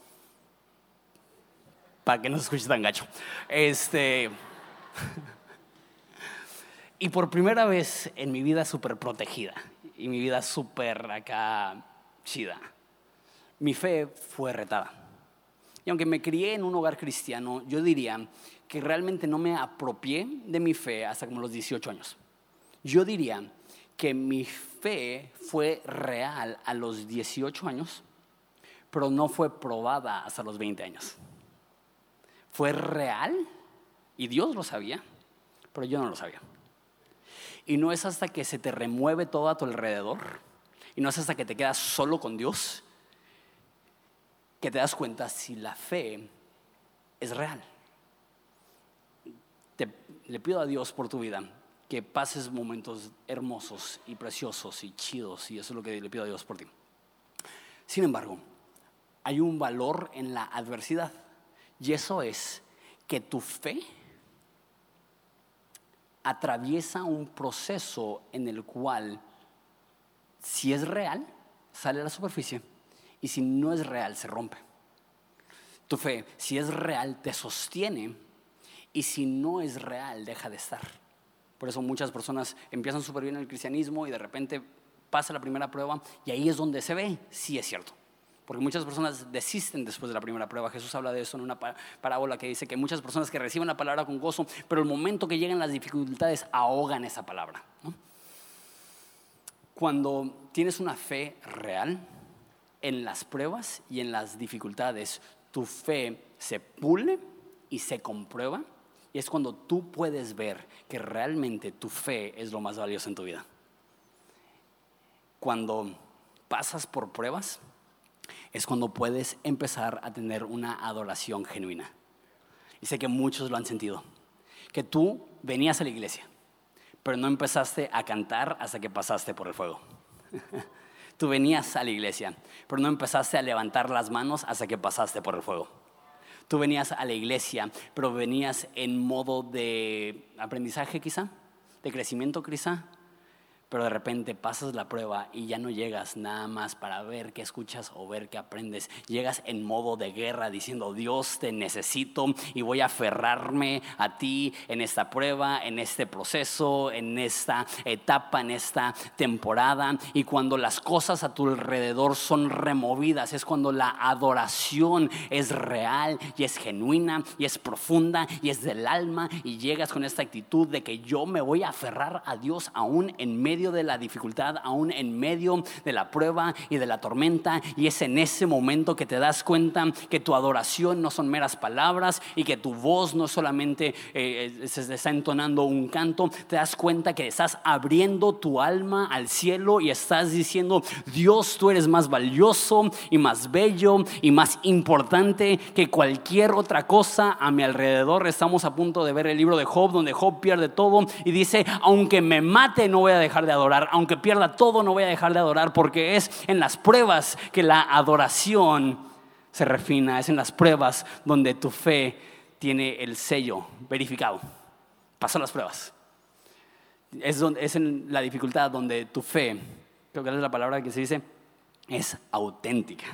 para que no se escuche tan gacho. Este, y por primera vez en mi vida súper protegida y mi vida súper acá chida. Mi fe fue retada. Y aunque me crié en un hogar cristiano, yo diría que realmente no me apropié de mi fe hasta los 18 años. Yo diría que mi fe fue real a los 18 años, pero no fue probada hasta los 20 años. Fue real y Dios lo sabía, pero yo no lo sabía. Y no es hasta que se te remueve todo a tu alrededor, y no es hasta que te quedas solo con Dios, que te das cuenta si la fe es real. le pido a Dios por tu vida que pases momentos hermosos y preciosos y chidos, y eso es lo que le pido a Dios por ti. Sin embargo, hay un valor en la adversidad, y eso es que tu fe atraviesa un proceso en el cual, si es real, sale a la superficie y si no es real, se rompe. Tu fe, si es real, te sostiene y si no es real, deja de estar. Por eso muchas personas empiezan súper bien el cristianismo y de repente pasa la primera prueba y ahí es donde se ve si es cierto. Porque muchas personas desisten después de la primera prueba. Jesús habla de eso en una parábola que dice que muchas personas que reciben la palabra con gozo, pero el momento que llegan las dificultades ahogan esa palabra. Cuando tienes una fe real en las pruebas y en las dificultades, tu fe se pule y se comprueba. Y es cuando tú puedes ver que realmente tu fe es lo más valioso en tu vida. Cuando pasas por pruebas, es cuando puedes empezar a tener una adoración genuina. Y sé que muchos lo han sentido. Que tú venías a la iglesia, pero no empezaste a cantar hasta que pasaste por el fuego. Tú venías a la iglesia, pero no empezaste a levantar las manos hasta que pasaste por el fuego. Tú venías a la iglesia, pero venías en modo de aprendizaje quizá, de crecimiento quizá, pero de repente pasas la prueba y ya no llegas nada más para ver qué escuchas o ver qué aprendes. Llegas en modo de guerra diciendo, Dios te necesito y voy a aferrarme a ti en esta prueba, en este proceso, en esta etapa, en esta temporada. Y cuando las cosas a tu alrededor son removidas, es cuando la adoración es real y es genuina y es profunda y es del alma y llegas con esta actitud de que yo me voy a aferrar a Dios aún en medio de la dificultad, aún en medio de la prueba y de la tormenta. Y es en ese momento que te das cuenta que tu adoración no son meras palabras y que tu voz no solamente eh, se está entonando un canto. Te das cuenta que estás abriendo tu alma al cielo y estás diciendo, Dios, tú eres más valioso y más bello y más importante que cualquier otra cosa a mi alrededor. Estamos a punto de ver el libro de Job, donde Job pierde todo y dice, aunque me mate, no voy a dejar de adorar. Aunque pierda todo, no voy a dejar de adorar porque es en las pruebas que la adoración se refina. Es en las pruebas donde tu fe tiene el sello verificado. Pasó las pruebas. Es, donde, es en la dificultad donde tu fe, creo que es la palabra que se dice, es auténtica.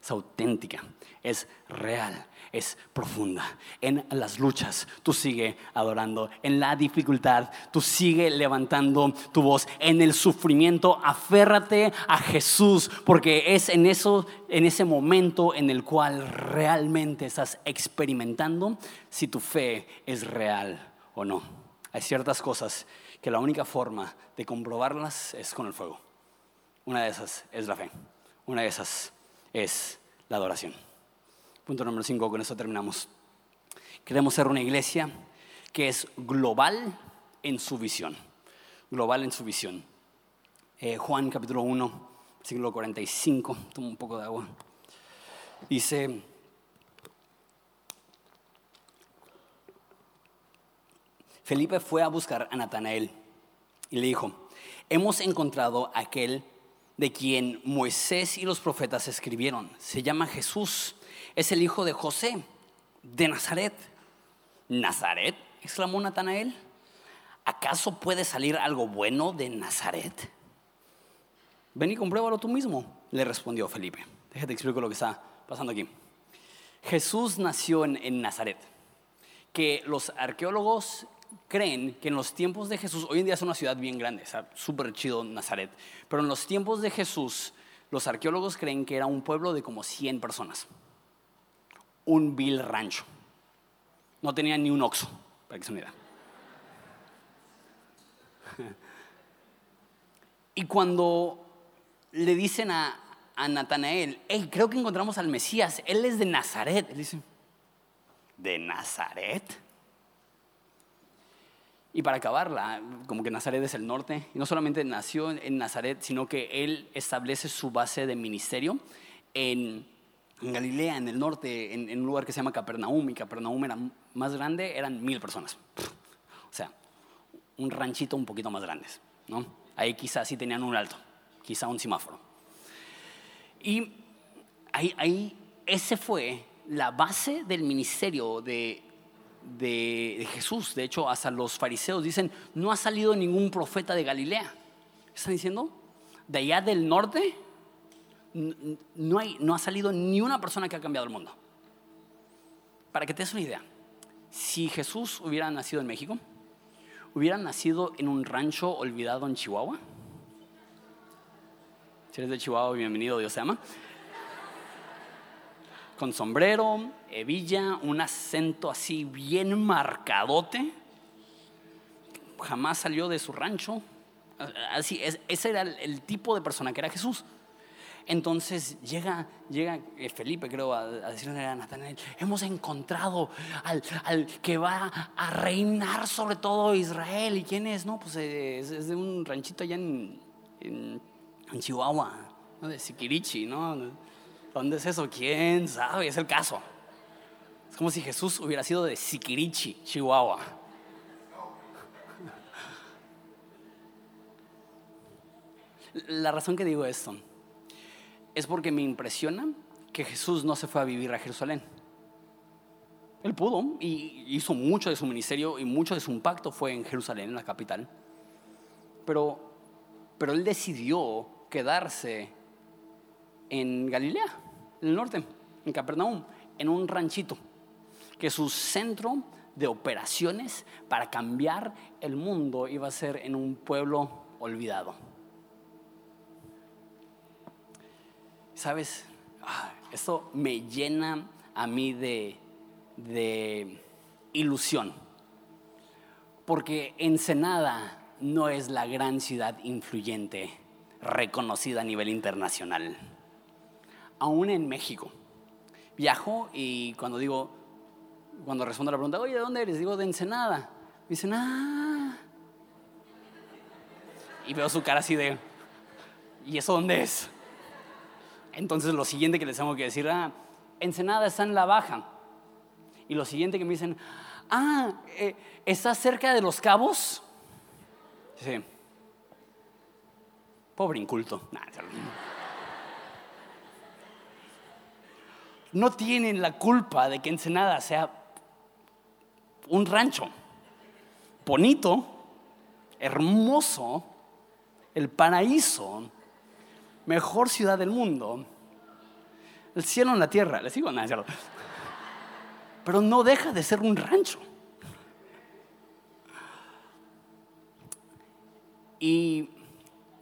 Es auténtica. Es real es profunda. En las luchas tú sigue adorando. En la dificultad tú sigue levantando tu voz. En el sufrimiento aférrate a Jesús porque es en eso en ese momento en el cual realmente estás experimentando si tu fe es real o no. Hay ciertas cosas que la única forma de comprobarlas es con el fuego. Una de esas es la fe. Una de esas es la adoración. Punto número 5, con eso terminamos. Queremos ser una iglesia que es global en su visión. Global en su visión. Eh, Juan capítulo 1, siglo 45, tomo un poco de agua. Dice, Felipe fue a buscar a Natanael y le dijo, hemos encontrado aquel de quien Moisés y los profetas escribieron. Se llama Jesús es el hijo de José, de Nazaret. ¿Nazaret? exclamó Natanael. ¿Acaso puede salir algo bueno de Nazaret? Ven y compruébalo tú mismo, le respondió Felipe. Déjate explico lo que está pasando aquí. Jesús nació en, Nazaret, que los arqueólogos creen que en los tiempos de Jesús, hoy en día es una ciudad bien grande, súper chido Nazaret, pero en los tiempos de Jesús, los arqueólogos creen que era un pueblo de como 100 personas un vil rancho. No tenía ni un oxo, para que se me Y cuando le dicen a, a Natanael, hey, creo que encontramos al Mesías, él es de Nazaret. Él dice, ¿de Nazaret? Y para acabarla, como que Nazaret es el norte, y no solamente nació en Nazaret, sino que él establece su base de ministerio en en Galilea, en el norte, en, un lugar que se llama Capernaum, y Capernaum era más grande, eran mil personas. O sea, un ranchito un poquito más grande. ¿no? Ahí quizás sí tenían un alto, quizá un semáforo. Y ahí, ahí ese fue la base del ministerio de, de, de, Jesús. De hecho, hasta los fariseos dicen, no ha salido ningún profeta de Galilea. ¿Están diciendo? De allá del norte no, hay, no ha salido ni una persona que ha cambiado el mundo. Para que te des una idea, si Jesús hubiera nacido en México, hubiera nacido en un rancho olvidado en Chihuahua. Si eres de Chihuahua, bienvenido, Dios te ama. Con sombrero, hebilla, un acento así bien marcadote. Jamás salió de su rancho. Así, ese era el tipo de persona que era Jesús. Entonces llega, llega eh, Felipe, creo, a, decirle a Natanael, hemos encontrado al, que va a reinar sobre todo Israel. ¿Y quién es? No, pues eh, es, de un ranchito allá en, en, Chihuahua, ¿no? de Siquirichi, ¿no? ¿Dónde es eso? ¿Quién sabe? Es el caso. Es como si Jesús hubiera sido de Siquirichi, Chihuahua. La razón que digo esto es porque me impresiona que Jesús no se fue a vivir a Jerusalén. Él pudo y hizo mucho de su ministerio y mucho de su impacto fue en Jerusalén, en la capital. Pero Pero él decidió quedarse en Galilea, en el norte, en Capernaum, en un ranchito, que su centro de operaciones para cambiar el mundo iba a ser en un pueblo olvidado. ¿Sabes? Ah, esto me llena a mí de, de ilusión, porque Ensenada no es la gran ciudad influyente reconocida a nivel internacional. Aún en México. Viajo y cuando digo, cuando respondo a la pregunta, oye, ¿de dónde eres? Digo, de Ensenada. Me dicen, ah. Y veo su cara así de, ¿y eso dónde es? Entonces lo siguiente que les tengo que decir, ah, Ensenada está en la baja. Y lo siguiente que me dicen, ah, eh, ¿está cerca de los cabos? Sí. Pobre inculto. No tienen la culpa de que Ensenada sea un rancho bonito, hermoso, el paraíso, mejor ciudad del mundo, el cielo en la tierra. Les digo, nada, pero no deja de ser un rancho. Y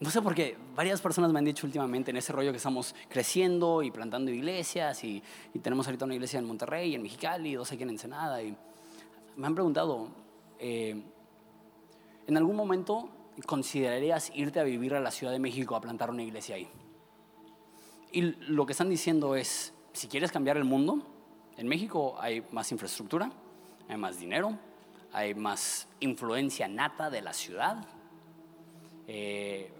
no sé por qué, varias personas me han dicho últimamente en ese rollo que estamos creciendo y plantando iglesias y, tenemos ahorita una iglesia en Monterrey, en Mexicali, dos aquí en Ensenada. Y me han preguntado, eh, ¿en algún momento considerarías irte a vivir a la Ciudad de México a plantar una iglesia ahí? Y lo que están diciendo es, si quieres cambiar el mundo, en México hay más infraestructura, hay más dinero, hay más influencia nata de la ciudad. Eh,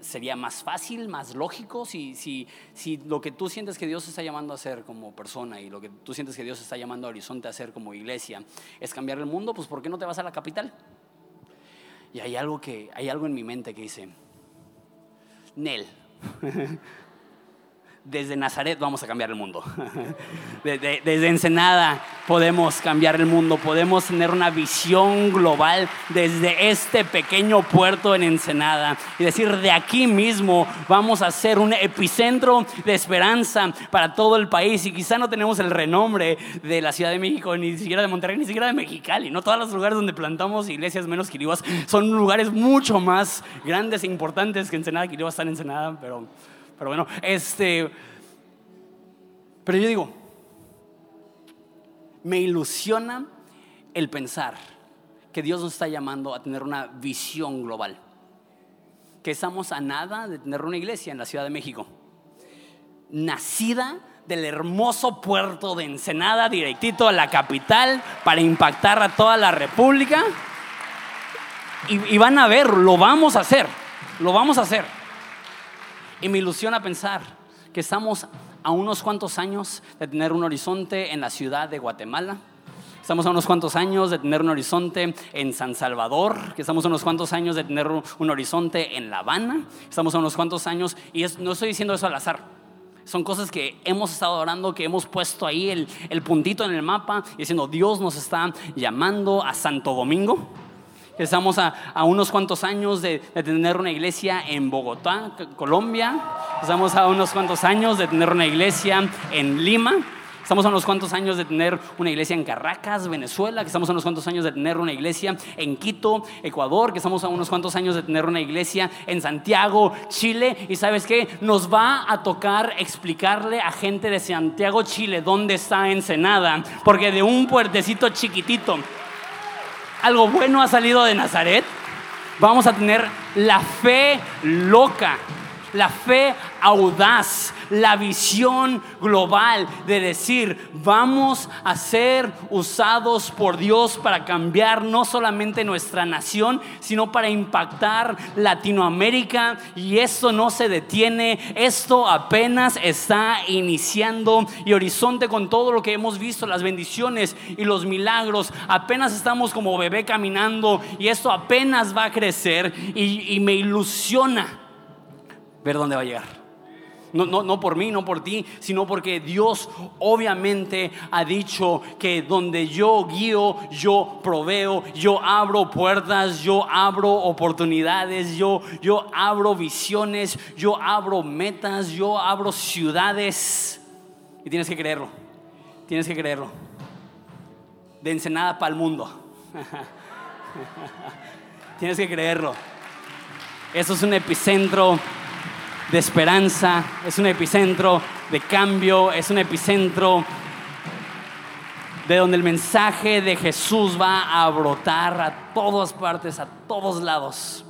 sería más fácil, más lógico, si, si, si lo que tú sientes que Dios está llamando a hacer como persona y lo que tú sientes que Dios está llamando a Horizonte a hacer como iglesia es cambiar el mundo, pues ¿por qué no te vas a la capital? Y hay algo, que, hay algo en mi mente que dice, Nel, desde Nazaret vamos a cambiar el mundo. Desde, Ensenada podemos cambiar el mundo, podemos tener una visión global desde este pequeño puerto en Ensenada y decir, de aquí mismo vamos a ser un epicentro de esperanza para todo el país y quizá no tenemos el renombre de la Ciudad de México, ni siquiera de Monterrey, ni siquiera de Mexicali, no todos los lugares donde plantamos iglesias menos Quiriguas son lugares mucho más grandes e importantes que Ensenada, Quiriguas están en Ensenada, pero pero bueno, este. Pero yo digo, me ilusiona el pensar que Dios nos está llamando a tener una visión global. Que estamos a nada de tener una iglesia en la Ciudad de México. Nacida del hermoso puerto de Ensenada, directito a la capital, para impactar a toda la República. Y, y van a ver, lo vamos a hacer, lo vamos a hacer. Y me ilusiona pensar que estamos a unos cuantos años de tener un horizonte en la ciudad de Guatemala. Estamos a unos cuantos años de tener un horizonte en San Salvador, que estamos a unos cuantos años de tener un horizonte en La Habana, estamos a unos cuantos años, y no estoy diciendo eso al azar, son cosas que hemos estado orando, que hemos puesto ahí el, puntito en el mapa, diciendo Dios nos está llamando a Santo Domingo. Estamos a, unos cuantos años de, tener una iglesia en Bogotá, Colombia. Estamos a unos cuantos años de tener una iglesia en Lima. Estamos a unos cuantos años de tener una iglesia en Caracas, Venezuela, que estamos a unos cuantos años de tener una iglesia en Quito, Ecuador, que estamos a unos cuantos años de tener una iglesia en Santiago, Chile. Y sabes qué, nos va a tocar explicarle a gente de Santiago, Chile, dónde está Ensenada, porque de un puertecito chiquitito algo bueno ha salido de Nazaret, vamos a tener la fe loca, la fe audaz, la visión global de decir, vamos a ser usados por Dios para cambiar no solamente nuestra nación, sino para impactar Latinoamérica. Y esto no se detiene, esto apenas está iniciando. Y Horizonte con todo lo que hemos visto, las bendiciones y los milagros, apenas estamos como bebé caminando y esto apenas va a crecer y, y me ilusiona ver dónde va a llegar no, no, no por mí, no por ti, sino porque Dios obviamente ha dicho que donde yo guío, yo proveo, yo abro puertas, yo abro oportunidades, yo, yo abro visiones, yo abro metas, yo abro ciudades. Y tienes que creerlo, tienes que creerlo. De Ensenada para el mundo. tienes que creerlo. Eso es un epicentro de esperanza, es un epicentro de cambio, es un epicentro de donde el mensaje de Jesús va a brotar a todas partes, a todos lados.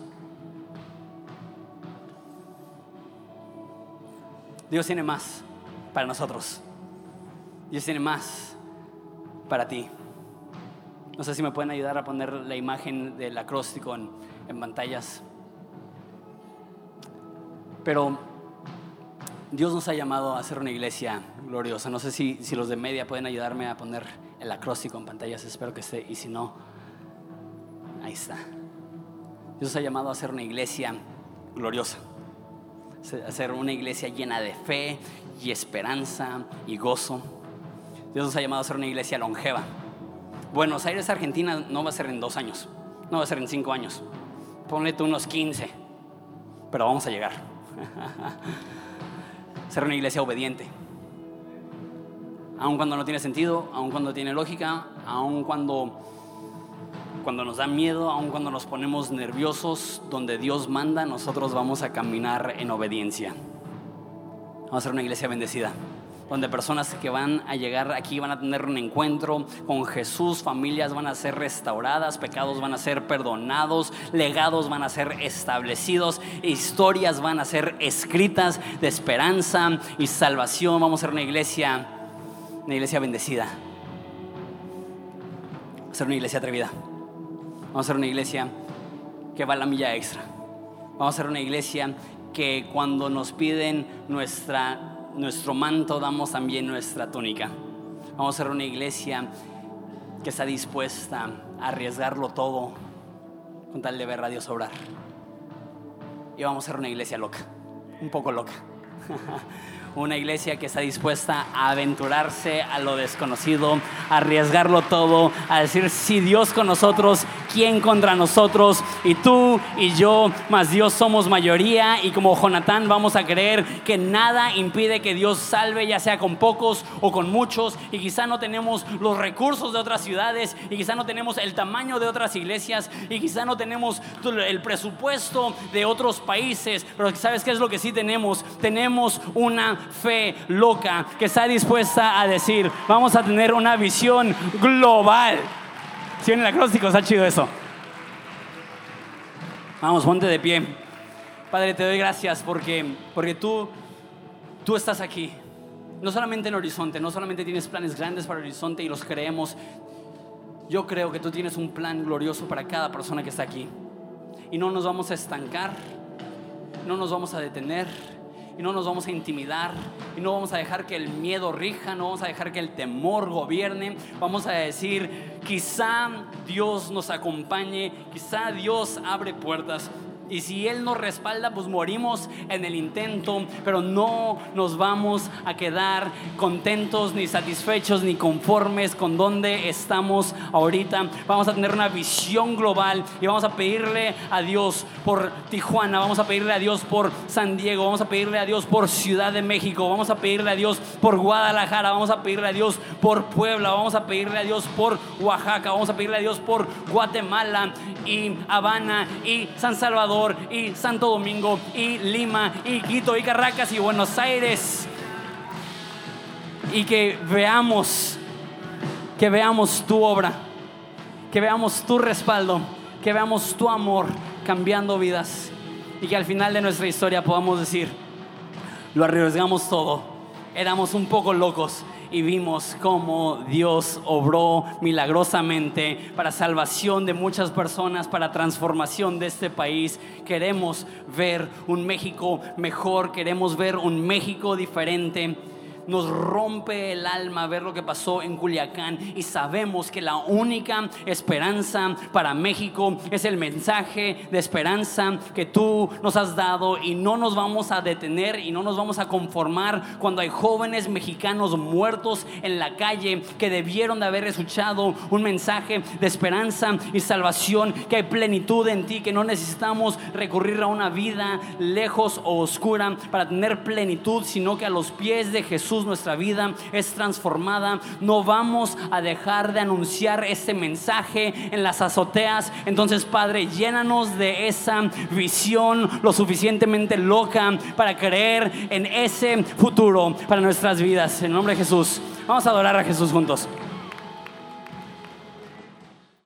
Dios tiene más para nosotros. Dios tiene más para ti. No sé si me pueden ayudar a poner la imagen del acróstico en, en pantallas. Pero Dios nos ha llamado a ser una iglesia gloriosa. No sé si, si los de media pueden ayudarme a poner el acróstico en pantallas, espero que esté. Y si no, ahí está. Dios nos ha llamado a ser una iglesia gloriosa. A ser una iglesia llena de fe y esperanza y gozo. Dios nos ha llamado a ser una iglesia longeva. Buenos Aires, Argentina, no va a ser en dos años, no va a ser en cinco años. Ponle tú unos 15, pero vamos a llegar. Ser una iglesia obediente. Aun cuando no tiene sentido, aun cuando tiene lógica, aun cuando, cuando nos da miedo, aun cuando nos ponemos nerviosos, donde Dios manda, nosotros vamos a caminar en obediencia. Vamos a ser una iglesia bendecida donde personas que van a llegar aquí van a tener un encuentro con Jesús, familias van a ser restauradas, pecados van a ser perdonados, legados van a ser establecidos, historias van a ser escritas de esperanza y salvación. Vamos a ser una iglesia, una iglesia bendecida. Vamos a ser una iglesia atrevida. Vamos a ser una iglesia que va a la milla extra. Vamos a ser una iglesia que cuando nos piden nuestra nuestro manto damos también nuestra túnica. Vamos a ser una iglesia que está dispuesta a arriesgarlo todo con tal de ver a Dios obrar. Y vamos a ser una iglesia loca, un poco loca. una iglesia que está dispuesta a aventurarse a lo desconocido, a arriesgarlo todo, a decir, si Dios con nosotros, ¿quién contra nosotros? Y tú y yo, más Dios somos mayoría y como Jonatán vamos a creer que nada impide que Dios salve, ya sea con pocos o con muchos, y quizá no tenemos los recursos de otras ciudades, y quizá no tenemos el tamaño de otras iglesias, y quizá no tenemos el presupuesto de otros países, pero ¿sabes qué es lo que sí tenemos? Tenemos una fe loca que está dispuesta a decir, vamos a tener una visión global. Si en el acróstico está chido eso. Vamos, ponte de pie. Padre, te doy gracias porque, porque tú, tú estás aquí. No solamente en Horizonte, no solamente tienes planes grandes para Horizonte y los creemos. Yo creo que tú tienes un plan glorioso para cada persona que está aquí. Y no nos vamos a estancar, no nos vamos a detener y no nos vamos a intimidar y no vamos a dejar que el miedo rija, no vamos a dejar que el temor gobierne. Vamos a decir, quizá Dios nos acompañe, quizá Dios abre puertas, y si Él nos respalda, pues morimos en el intento, pero no nos vamos a quedar contentos, ni satisfechos, ni conformes con donde estamos ahorita. Vamos a tener una visión global y vamos a pedirle a Dios por Tijuana, vamos a pedirle a Dios por San Diego, vamos a pedirle a Dios por Ciudad de México, vamos a pedirle a Dios por Guadalajara, vamos a pedirle a Dios por Puebla, vamos a pedirle a Dios por Oaxaca, vamos a pedirle a Dios por Guatemala y Habana y San Salvador y Santo Domingo y Lima y Quito y Caracas y Buenos Aires. Y que veamos, que veamos tu obra, que veamos tu respaldo, que veamos tu amor cambiando vidas y que al final de nuestra historia podamos decir, lo arriesgamos todo, éramos un poco locos, y vimos cómo Dios obró milagrosamente para salvación de muchas personas, para transformación de este país. Queremos ver un México mejor, queremos ver un México diferente. Nos rompe el alma ver lo que pasó en Culiacán y sabemos que la única esperanza para México es el mensaje de esperanza que tú nos has dado y no nos vamos a detener y no nos vamos a conformar cuando hay jóvenes mexicanos muertos en la calle que debieron de haber escuchado un mensaje de esperanza y salvación, que hay plenitud en ti, que no necesitamos recurrir a una vida lejos o oscura para tener plenitud, sino que a los pies de Jesús nuestra vida es transformada. No vamos a dejar de anunciar ese mensaje en las azoteas. Entonces, Padre, llénanos de esa visión lo suficientemente loca para creer en ese futuro para nuestras vidas. En nombre de Jesús. Vamos a adorar a Jesús juntos.